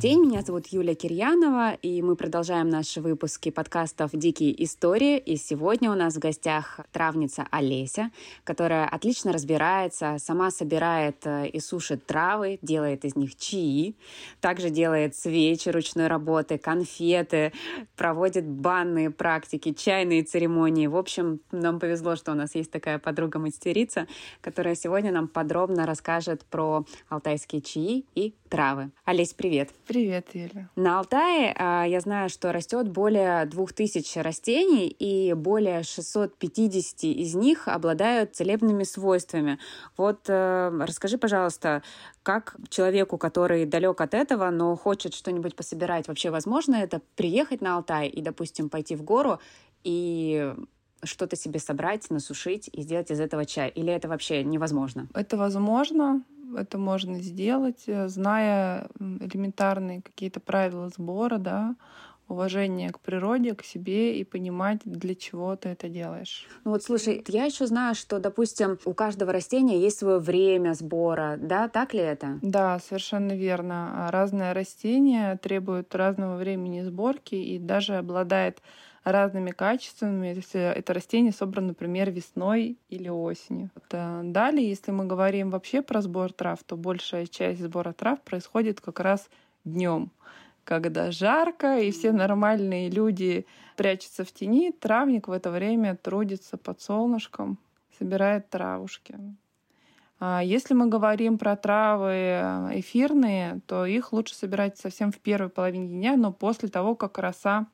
день, меня зовут Юлия Кирьянова, и мы продолжаем наши выпуски подкастов «Дикие истории». И сегодня у нас в гостях травница Олеся, которая отлично разбирается, сама собирает э, и сушит травы, делает из них чаи, также делает свечи ручной работы, конфеты, проводит банные практики, чайные церемонии. В общем, нам повезло, что у нас есть такая подруга-мастерица, которая сегодня нам подробно расскажет про алтайские чаи и травы. Олесь, привет. Привет, Юля. На Алтае а, я знаю, что растет более 2000 растений, и более 650 из них обладают целебными свойствами. Вот э, расскажи, пожалуйста, как человеку, который далек от этого, но хочет что-нибудь пособирать, вообще возможно это приехать на Алтай и, допустим, пойти в гору и что-то себе собрать, насушить и сделать из этого чай? Или это вообще невозможно? Это возможно это можно сделать, э, зная элементарные какие-то правила сбора, да, уважение к природе, к себе и понимать, для чего ты это делаешь. Ну вот слушай, я еще знаю, что, допустим, у каждого растения есть свое время сбора, да, так ли это? Да, совершенно верно. Разные растения требуют разного времени сборки и даже обладает разными качествами, если это растение собрано, например, весной или осенью. Э, далее, если мы говорим вообще про сбор трав, то большая часть сбора трав происходит как раз днем когда жарко, и все нормальные люди прячутся в тени, травник в это время трудится под солнышком, собирает травушки. А если мы говорим про травы э, эфирные, то их лучше собирать совсем в первой половине дня, но после того, как роса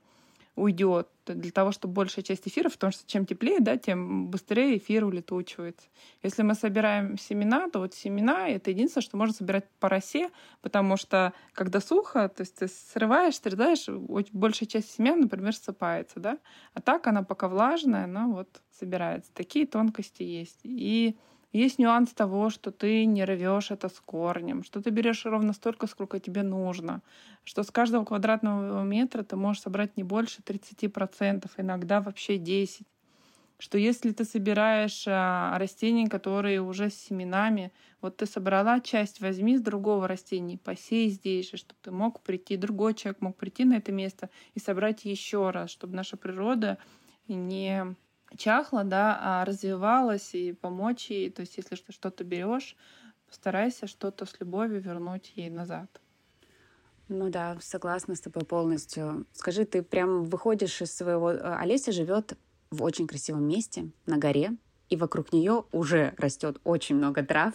уйдет для того, чтобы большая часть эфира, потому что чем теплее, да, тем быстрее эфир улетучивается. Если мы собираем семена, то вот семена — это единственное, что можно собирать по росе, потому что когда сухо, то есть ты срываешь, срезаешь, большая часть семян, например, ссыпается, да, а так она пока влажная, она вот собирается. Такие тонкости есть. И есть нюанс того, что ты не рвешь это с корнем, что ты берешь ровно столько, сколько тебе нужно, что с каждого квадратного метра ты можешь собрать не больше 30%, иногда вообще 10%. Что если ты собираешь а, растения, которые уже с семенами, вот ты собрала часть, возьми с другого растения, посей здесь же, чтобы ты мог прийти, другой человек мог прийти на это место и собрать еще раз, чтобы наша природа не чахла, да, а развивалась и помочь ей. То есть, если ты что-то берешь, постарайся что-то с любовью вернуть ей назад. Ну да, согласна с тобой полностью. Скажи, ты прям выходишь из своего... Э, Олеся живет в очень красивом месте, на горе, и вокруг нее уже растет очень много трав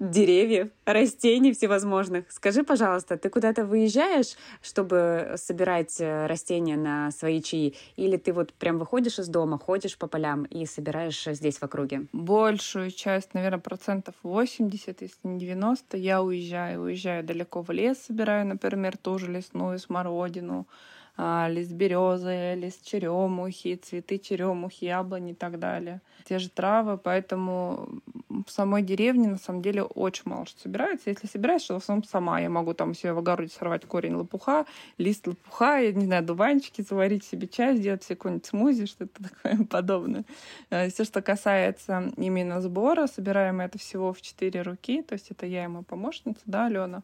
деревьев, растений всевозможных. Скажи, пожалуйста, ты куда-то выезжаешь, чтобы собирать э, растения на свои чаи? Или ты вот прям выходишь из дома, ходишь по полям и собираешь здесь в округе? Большую часть, наверное, процентов 80, если не 90, я уезжаю. Уезжаю далеко в лес, собираю, например, тоже лесную смородину, лист березы, лист черемухи, цветы черемухи, яблони и так далее. Те же травы, поэтому в самой деревне на самом деле очень мало что собирается. Если собираешь, то в основном сама. Я могу там себе в огороде сорвать корень лопуха, лист лопуха, я не знаю, дуванчики, заварить себе чай, сделать себе какой-нибудь смузи, что-то такое подобное. А, Все, что касается именно сбора, собираем это всего в четыре руки. То есть это я и моя помощница, да, Алена.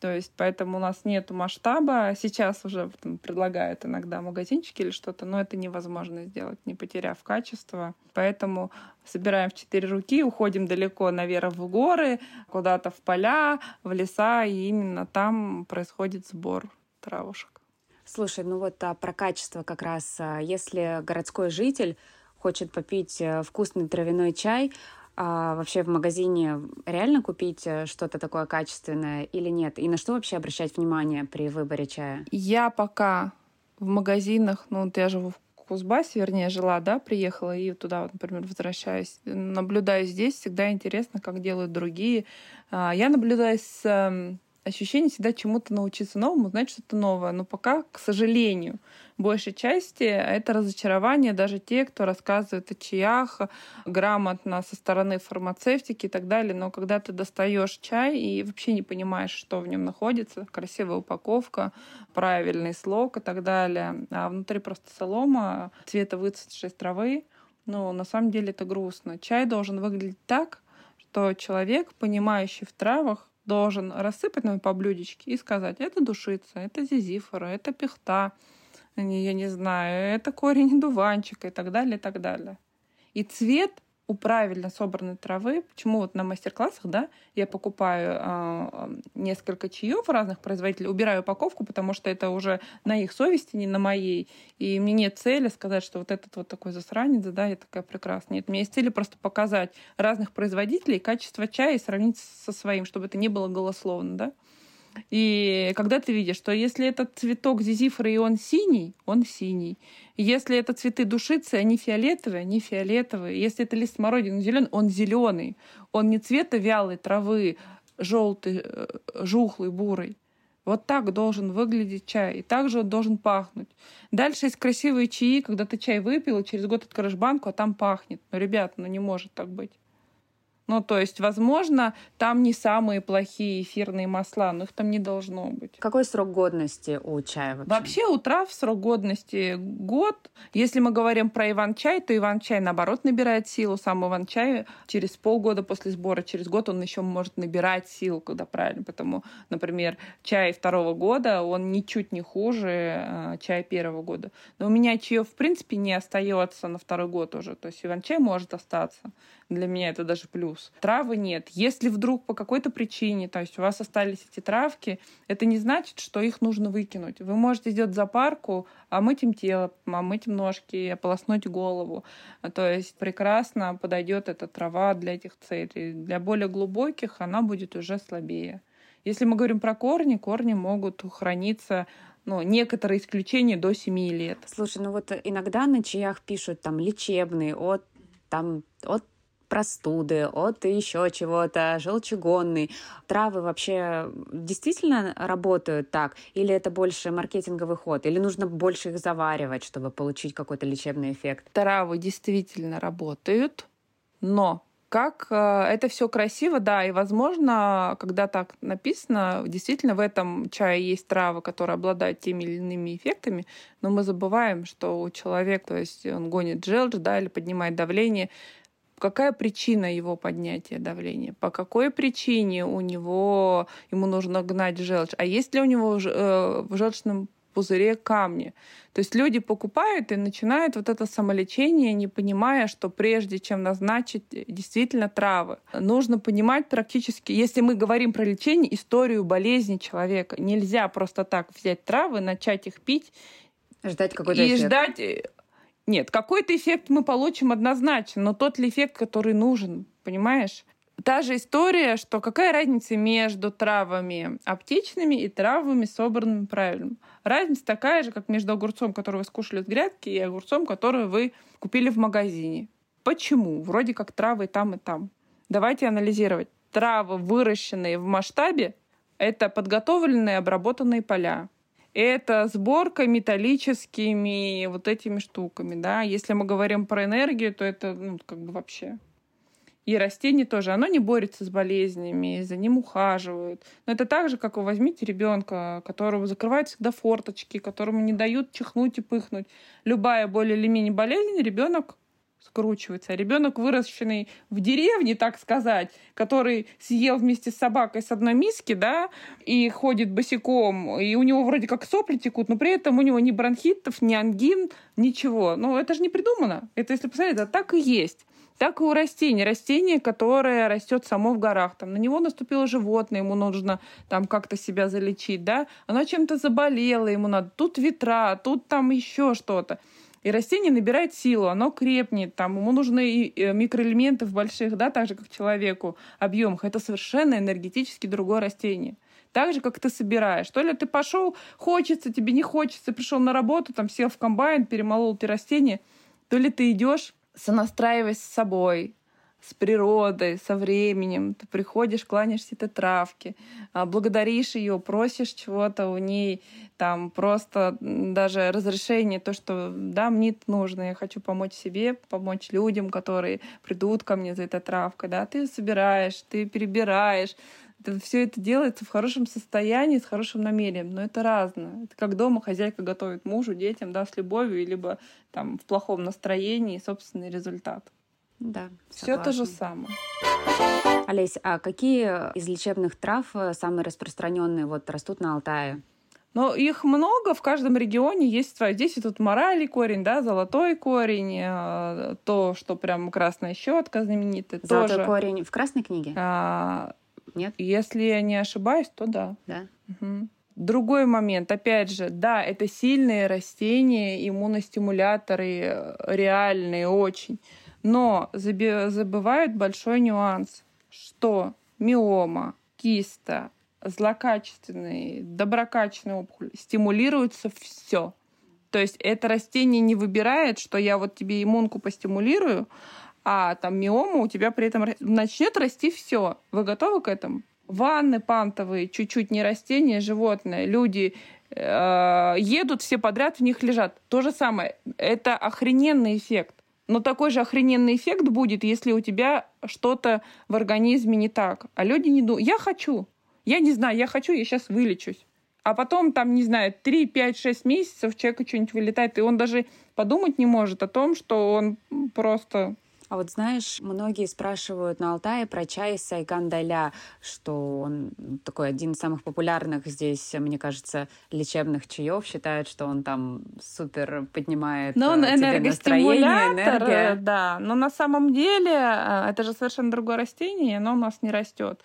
То есть поэтому у нас нет масштаба. Сейчас уже там, предлагают иногда магазинчики или что-то, но это невозможно сделать, не потеряв качество. Поэтому собираем в четыре руки, уходим далеко наверх в горы, куда-то в поля, в леса, и именно там происходит сбор травушек. Слушай, ну вот а про качество как раз. А, если городской житель хочет попить э, вкусный травяной чай, а вообще в магазине реально купить э, что-то такое качественное или нет? И на что вообще обращать внимание при выборе чая? Я пока в магазинах, ну вот я живу в Кузбассе, вернее, жила, да, приехала и туда, вот, например, возвращаюсь. Наблюдаю здесь, всегда интересно, как делают другие. А, я наблюдаю с эм, ощущение всегда чему-то научиться новому, узнать что-то новое. Но пока, к сожалению, большей части это разочарование даже те, кто рассказывает о чаях грамотно со стороны фармацевтики и так далее. Но когда ты достаешь чай и вообще не понимаешь, что в нем находится, красивая упаковка, правильный слог и так далее, а внутри просто солома цвета выцветшей травы, ну, на самом деле это грустно. Чай должен выглядеть так, что человек, понимающий в травах, должен рассыпать нам по блюдечке и сказать, это душица, это зизифора, это пихта, я не знаю, это корень дуванчика и так далее, и так далее. И цвет у правильно собранной травы, почему вот на мастер-классах, да, я покупаю э, несколько чаев разных производителей, убираю упаковку, потому что это уже на их совести, не на моей. И мне нет цели сказать, что вот этот вот такой засранец, да, я такая прекрасная. Нет, у меня есть цели просто показать разных производителей, качество чая и сравнить со своим, чтобы это не было голословно, да. И когда ты видишь, что если этот цветок зизифры, и он синий, он синий. Если это цветы душицы, они фиолетовые, они фиолетовые. Если это лист смородины, зеленый, он зеленый. Он не цвета вялой травы, желтый, э, жухлый, бурый. Вот так должен выглядеть чай. И также он должен пахнуть. Дальше есть красивые чаи, когда ты чай выпил, и через год откроешь банку, а там пахнет. Но, ребят, ну не может так быть. Ну, то есть, возможно, там не самые плохие эфирные масла, но их там не должно быть. Какой срок годности у чая вообще? Вообще у трав срок годности год. Если мы говорим про иван-чай, то иван-чай, наоборот, набирает силу. Сам иван-чай через полгода после сбора, через год он еще может набирать силу, когда правильно. Поэтому, например, чай второго года, он ничуть не хуже э, чая первого года. Но у меня чаев, в принципе, не остается на второй год уже. То есть иван-чай может остаться. Для меня это даже плюс. Травы нет. Если вдруг по какой-то причине, то есть у вас остались эти травки, это не значит, что их нужно выкинуть. Вы можете сделать запарку, омыть им тело, омыть им ножки, ополоснуть голову. То есть прекрасно подойдет эта трава для этих целей. Для более глубоких она будет уже слабее. Если мы говорим про корни, корни могут храниться ну, некоторые исключения до 7 лет. Слушай, ну вот иногда на чаях пишут там лечебные от там от простуды, от еще чего-то, желчегонный. Травы вообще действительно работают так? Или это больше маркетинговый ход? Или нужно больше их заваривать, чтобы получить какой-то лечебный эффект? Травы действительно работают, но как э, это все красиво, да, и возможно, когда так написано, действительно в этом чае есть травы, которые обладают теми или иными эффектами, но мы забываем, что у человека, то есть он гонит желчь, да, или поднимает давление, какая причина его поднятия давления, по какой причине у него ему нужно гнать желчь, а есть ли у него э, в желчном пузыре камни. То есть люди покупают и начинают вот это самолечение, не понимая, что прежде чем назначить действительно травы, нужно понимать практически, если мы говорим про лечение, историю болезни человека. Нельзя просто так взять травы, начать их пить ждать какой-то и эффект. ждать э, нет, какой-то эффект мы получим однозначно, но тот ли эффект, который нужен, понимаешь? Та же история, что какая разница между травами аптечными и травами, собранными правильно. Разница такая же, как между огурцом, который вы скушали с грядки, и огурцом, который вы купили в магазине. Почему? Вроде как травы там, и там. Давайте анализировать. Травы, выращенные в масштабе, это подготовленные обработанные поля это сборка металлическими вот этими штуками, да. Если мы говорим про энергию, то это ну, как бы вообще. И растение тоже, оно не борется с болезнями, за ним ухаживают. Но это так же, как вы возьмите ребенка, которого закрывают всегда форточки, которому не дают чихнуть и пыхнуть. Любая более или менее болезнь, ребенок скручивается. Ребенок, выращенный в деревне, так сказать, который съел вместе с собакой с одной миски, да, и ходит босиком, и у него вроде как сопли текут, но при этом у него ни бронхитов, ни ангин, ничего. Ну, это же не придумано. Это, если посмотреть, это так и есть. Так и у растений. Растение, которое растет само в горах. Там, на него наступило животное, ему нужно там как-то себя залечить, да. Оно чем-то заболело, ему надо. Тут ветра, тут там еще что-то. И растение набирает силу, оно крепнет, там ему нужны э, микроэлементы в больших, да, так же, как человеку, объемах. Это совершенно энергетически другое растение. Так же, как ты собираешь. То ли ты пошел, хочется, тебе не хочется, пришел на работу, там сел в комбайн, перемолол эти растения, то ли ты идешь, сонастраиваясь с собой, с природой, со временем. Ты приходишь, кланяешься этой травке, а, благодаришь ее, просишь чего-то у ней, там просто даже разрешение, то, что да, мне это нужно, я хочу помочь себе, помочь людям, которые придут ко мне за этой травкой, да, ты собираешь, ты перебираешь, все это делается в хорошем состоянии, с хорошим намерением, но это разное. Это как дома хозяйка готовит мужу, детям, да, с любовью, либо там в плохом настроении, собственный результат. Да, Все то же самое. Олесь, а какие из лечебных трав э, самые распространенные вот растут на Алтае? Но их много, в каждом регионе есть свои. Здесь и тут морали корень, да, золотой корень, э, то, что прям красная щетка знаменитая. Золотой тоже. корень в красной книге? А, Нет? Если я не ошибаюсь, то да. Да. Мгм. Другой момент, опять же, да, это сильные растения, иммуностимуляторы, э, реальные очень. Но забывают большой нюанс, что миома, киста, злокачественные, доброкачественные опухоли стимулируется все. То есть это растение не выбирает, что я вот тебе иммунку постимулирую, а там миома у тебя при этом начнет расти все. Вы готовы к этому? Ванны пантовые, чуть-чуть не растения, животное, люди э, едут все подряд, в них лежат. То же самое. Это охрененный эффект. Но такой же охрененный эффект будет, если у тебя что-то в организме не так. А люди не думают, я хочу, я не знаю, я хочу, я сейчас вылечусь. А потом, там, не знаю, 3, 5, 6 месяцев человека что-нибудь вылетает, и он даже подумать не может о том, что он просто А вот знаешь, многие спрашивают на Алтае про чай сайгандаля, что он такой один из самых популярных здесь, мне кажется, лечебных чаев. Считают, что он там супер поднимает Но он э, настроение, энергостимулятор, энергия. да. Но на самом деле э, это же совершенно другое растение, и оно у нас не растет.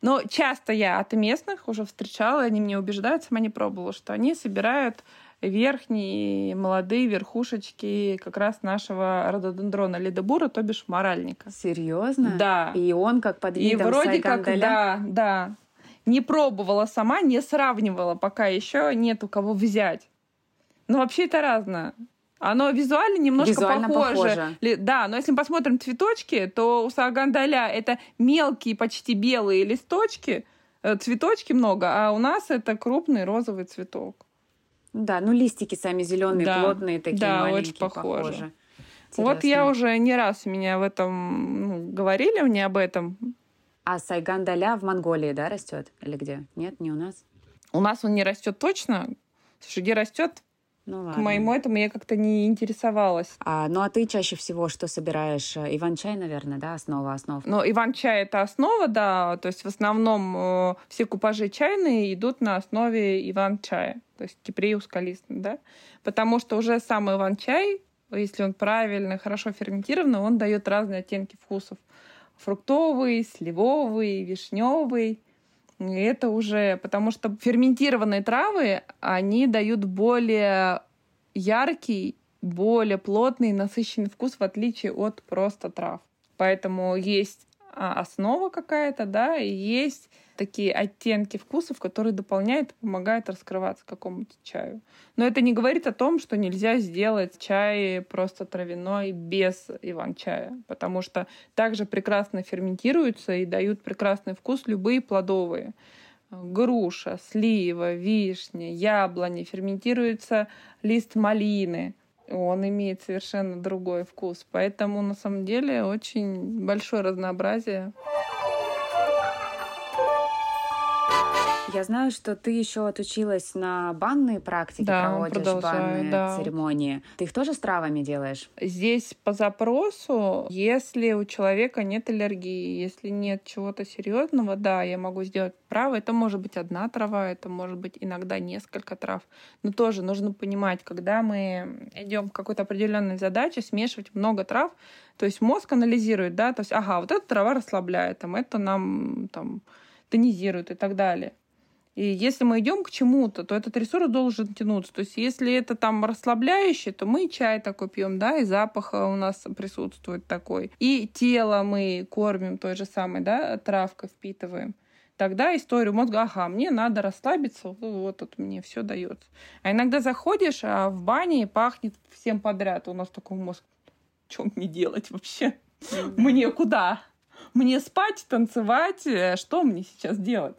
Но часто я от местных уже встречала, они мне убеждают, сама не пробовала, что они собирают верхние молодые верхушечки как раз нашего рододендрона ледобура, то бишь моральника. Серьезно? Да. И он как под И видом вроде как, да, да. Не пробовала сама, не сравнивала, пока еще нет у кого взять. Но вообще это разное. Оно визуально немножко Визуально похоже. похоже. Да, но если мы посмотрим цветочки, то у сагандаля это мелкие, почти белые листочки, э, цветочки много, а у нас это крупный розовый цветок. Да, ну листики сами зеленые, Да. плотные такие Да, очень маленькие, похоже. похожи. Вот я уже не раз меня в этом ну, говорили мне об этом. А сайгандаля в Монголии, да, растет? Или где? Нет, не у нас? У нас он не растет точно. Слушай, где растет, Ну К ладно. моему этому я как-то не интересовалась. А, ну а ты чаще всего что собираешь? Э, Иван-чай, наверное, да, основа основ? Но иван-чай это основа, да, то есть в основном э, все купажи чайные идут на основе иван-чая, то есть кипреус калистный, да, потому что уже сам иван-чай, если он правильно, хорошо ферментированный, он дает разные оттенки вкусов. Фруктовый, сливовый, вишневый. И это уже, потому что ферментированные травы, они дают более яркий, более плотный, насыщенный вкус, в отличие от просто трав. Поэтому есть а, основа какая-то, да, и есть такие оттенки вкусов, которые дополняют и помогают раскрываться какому-то чаю. Но это не говорит о том, что нельзя сделать чай просто травяной без иван-чая, потому что также прекрасно ферментируются и дают прекрасный вкус любые плодовые. Груша, слива, вишня, яблони, ферментируется лист малины. Он имеет совершенно другой вкус. Поэтому на самом деле очень большое разнообразие. Я знаю, что ты еще отучилась на банные практики, Да, проводишь банные да. церемонии. Ты их тоже с травами делаешь? Здесь по запросу, если у человека нет аллергии, если нет чего-то серьезного, да, я могу сделать право. Это может быть одна трава, это может быть иногда несколько трав. Но тоже нужно понимать, когда мы идем к какой-то определенной задаче, смешивать много трав, то есть мозг анализирует, да, то есть, ага, вот эта трава расслабляет, там, это нам там тонизирует и так далее. И если мы идем к чему-то, то этот ресурс должен тянуться. То есть если это там расслабляющее, то мы чай такой пьем, да, и запах у нас присутствует такой. И тело мы кормим той же самой, да, травкой впитываем. Тогда историю мозга, ага, мне надо расслабиться, вот, вот тут мне все дается. А иногда заходишь, а в бане пахнет всем подряд. У нас такой мозг, что мне делать вообще? Мне куда? Мне спать, танцевать? Э, Что мне сейчас делать?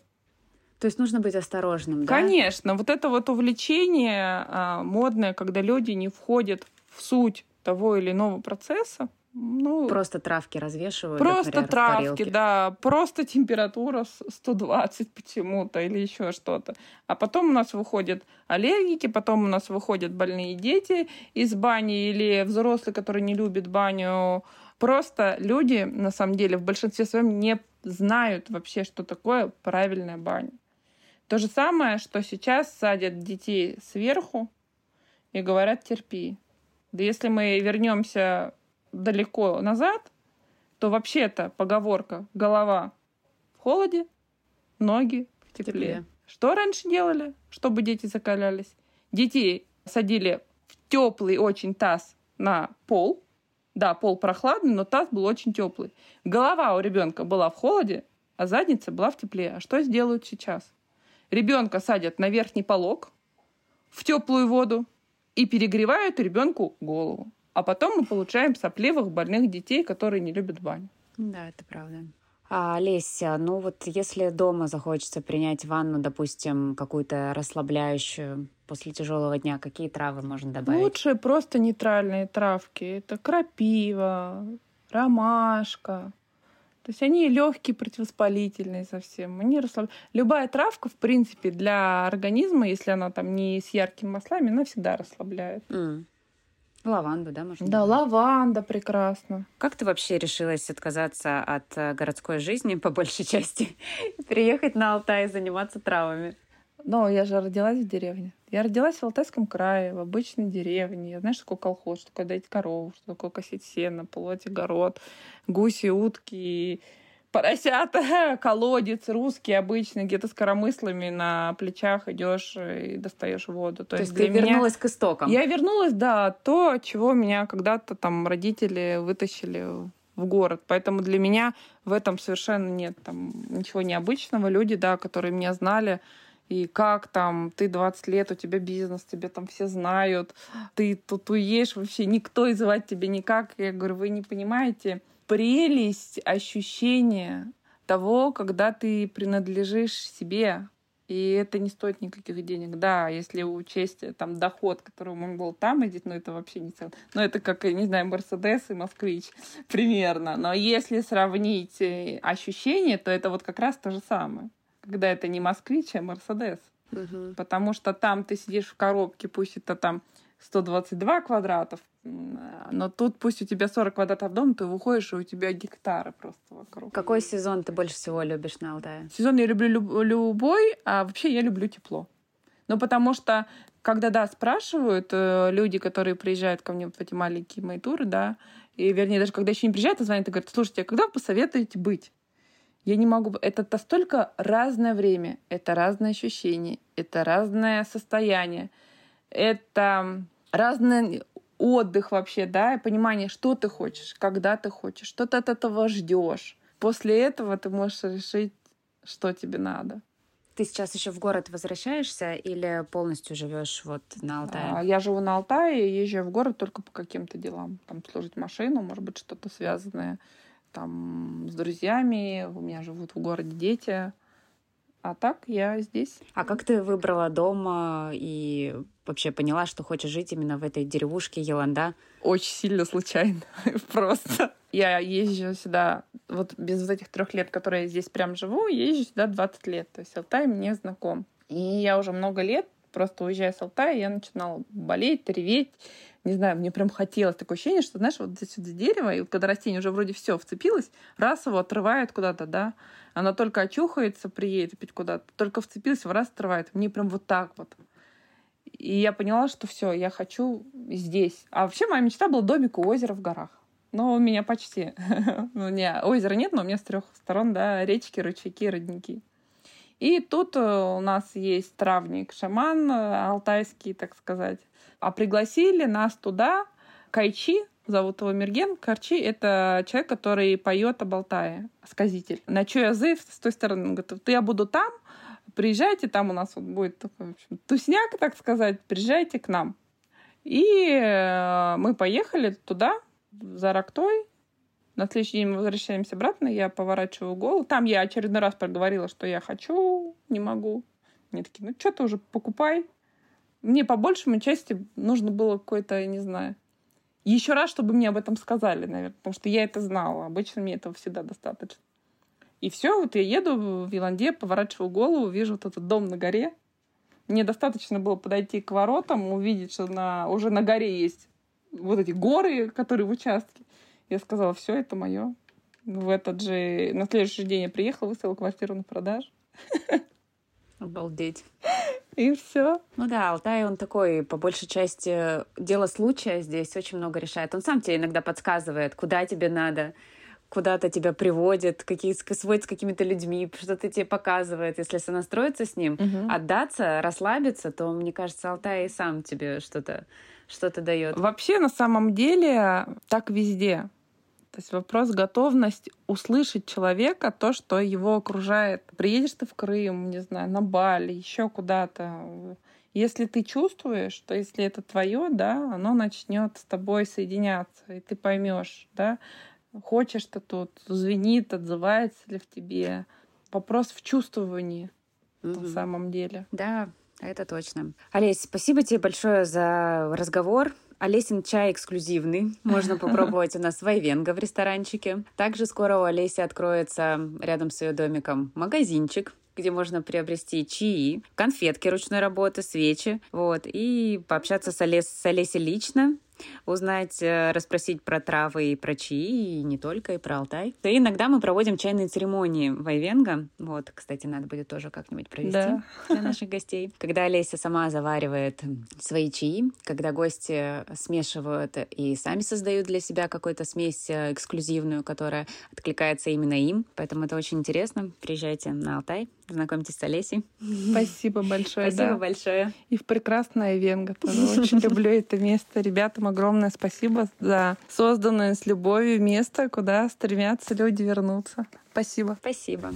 То есть нужно быть осторожным, да? Конечно, вот это вот увлечение а, модное, когда люди не входят в суть того или иного процесса, Ну, просто травки развешивают. Просто например, травки, да. Просто температура 120 почему-то или еще что-то. А потом у нас выходят аллергики, потом у нас выходят больные дети из бани или взрослые, которые не любят баню. Просто люди, на самом деле, в большинстве своем не знают вообще, что такое правильная баня. То же самое, что сейчас садят детей сверху и говорят терпи. Да если мы вернемся далеко назад, то вообще-то поговорка «голова в холоде, ноги в тепле». тепле. Что раньше делали, чтобы дети закалялись? Детей садили в теплый очень таз на пол. Да, пол прохладный, но таз был очень теплый. Голова у ребенка была в холоде, а задница была в тепле. А что сделают сейчас? Ребенка садят на верхний полог в теплую воду и перегревают ребенку голову. А потом мы получаем сопливых больных детей, которые не любят баню. Да, это правда. А, Леся, ну вот если дома захочется принять ванну, допустим, какую-то расслабляющую после тяжелого дня, какие травы можно добавить? Лучше просто нейтральные травки. Это крапива, ромашка. То есть они легкие, противовоспалительные совсем. Они расслаб... Любая травка, в принципе, для организма, если она там не с яркими маслами, она всегда расслабляет. Mm. Лаванду, да, можно? Да, лаванда прекрасно. Как ты вообще решилась отказаться от э, городской жизни по большей части, приехать на Алтай и заниматься травами? Ну, я же родилась в деревне. Я родилась в Алтайском крае, в обычной деревне. Я знаю, что такое колхоз, что такое доить корову, что такое косить сено, полоть огород, гуси, утки, поросята, колодец русский обычный, где то с коромыслами на плечах идешь и достаешь воду. То, То есть ты меня... вернулась к истокам? Я вернулась, да, то, чего меня когда-то там родители вытащили в город. Поэтому для меня в этом совершенно нет там ничего необычного. Люди, да, которые меня знали, и как там, ты 20 лет, у тебя бизнес, тебя там все знают, ты тут уедешь, вообще никто и звать тебя никак. Я говорю, вы не понимаете, прелесть ощущения того, когда ты принадлежишь себе, и это не стоит никаких денег. Да, если учесть э, там доход, который он был там иметь, ну это вообще не цель. Ну это как, не знаю, Мерседес и Москвич примерно. Но если сравнить э, ощущения, то это вот как раз то же самое. Когда это не Москвич, а Мерседес. Угу. Потому что там ты сидишь в коробке, пусть это там 122 квадратов, но тут пусть у тебя 40 квадратов дом, ты выходишь, и у тебя гектары просто вокруг. Какой сезон ты больше всего любишь на Алтае? Сезон я люблю люб- любой, а вообще я люблю тепло. Ну, потому что, когда, да, спрашивают э, люди, которые приезжают ко мне в эти маленькие мои туры, да, и, вернее, даже когда еще не приезжают, а звонят и говорят, слушайте, а когда вы посоветуете быть? Я не могу... Это настолько разное время, это разное ощущение, это разное состояние, это разный отдых вообще, да, и понимание, что ты хочешь, когда ты хочешь, что ты от этого ждешь. После этого ты можешь решить, что тебе надо. Ты сейчас еще в город возвращаешься или полностью живешь вот на Алтае? А, я живу на Алтае, езжу в город только по каким-то делам. Там служить машину, может быть, что-то связанное там с друзьями. У меня живут в городе дети. А так я здесь. А как ты выбрала дом и вообще поняла, что хочешь жить именно в этой деревушке Еланда? Очень сильно случайно. Просто. Я езжу сюда, вот без вот этих трех лет, которые я здесь прям живу, езжу сюда 20 лет. То есть Алтай мне знаком. И я уже много лет, просто уезжая с Алтая, я начинала болеть, реветь. Не знаю, мне прям хотелось такое ощущение, что, знаешь, вот здесь вот дерево, и вот когда растение уже вроде все вцепилось, раз его отрывает куда-то, да, она только очухается, приедет опять куда-то, только вцепилась, в раз отрывает. Мне прям вот так вот. И я поняла, что все, я хочу здесь. А вообще моя мечта была домик у озера в горах. Но у меня почти. у меня озера нет, но у меня с трех сторон, да, речки, ручейки, родники. И тут э, у нас есть травник, шаман э, алтайский, так сказать. А пригласили нас туда Кайчи, зовут его Мерген. Карчи — это человек, который поет об Алтае, сказитель. На чё язык с той стороны. Он говорит, я буду там, приезжайте, там у нас вот будет такой, в общем, тусняк, так сказать, приезжайте к нам. И э, мы поехали туда, за Рактой. На следующий день мы возвращаемся обратно, я поворачиваю голову. Там я очередной раз проговорила, что я хочу, не могу. Они такие, ну что ты уже покупай. Мне по большему части нужно было какой-то, не знаю, еще раз, чтобы мне об этом сказали, наверное, потому что я это знала. Обычно мне этого всегда достаточно. И все, вот я еду в Виланде, поворачиваю голову, вижу вот этот дом на горе. Мне достаточно было подойти к воротам, увидеть, что на, уже на горе есть вот эти горы, которые в участке. Я сказала, все, это мое. В этот же, на следующий день я приехала, выставила квартиру на продажу. Обалдеть. И все. Ну да, Алтай, он такой, по большей части, дело случая здесь очень много решает. Он сам тебе иногда подсказывает, куда тебе надо, куда-то тебя приводит, какие, сводит с какими-то людьми, что-то тебе показывает. Если сонастроиться с ним, угу. отдаться, расслабиться, то, мне кажется, Алтай и сам тебе что-то что-то дает. Вообще, на самом деле, так везде. То есть вопрос готовность услышать человека, то, что его окружает. Приедешь ты в Крым, не знаю, на Бали, еще куда-то. Если ты чувствуешь, что если это твое, да, оно начнет с тобой соединяться, и ты поймешь, да, хочешь ты тут, звенит, отзывается ли в тебе. Вопрос в чувствовании mm-hmm. на самом деле. Да, это точно. Олесь, спасибо тебе большое за разговор. Олесин чай эксклюзивный. Можно попробовать у нас в Айвенго в ресторанчике. Также скоро у Олеси откроется рядом с ее домиком магазинчик, где можно приобрести чаи, конфетки ручной работы, свечи, вот, и пообщаться с, Олес, с Олесей лично, узнать, э, расспросить про травы и про чаи, и не только, и про Алтай. И иногда мы проводим чайные церемонии в Айвенго. Вот, кстати, надо будет тоже как-нибудь провести да. для наших гостей. Когда Олеся сама заваривает свои чаи, когда гости смешивают и сами создают для себя какую-то смесь э, эксклюзивную, которая откликается именно им. Поэтому это очень интересно. Приезжайте на Алтай, знакомьтесь с Олесей. Спасибо большое. Спасибо да. большое. И в прекрасное Венго. Очень люблю это место. Ребятам огромное спасибо за созданное с любовью место, куда стремятся люди вернуться. Спасибо. Спасибо.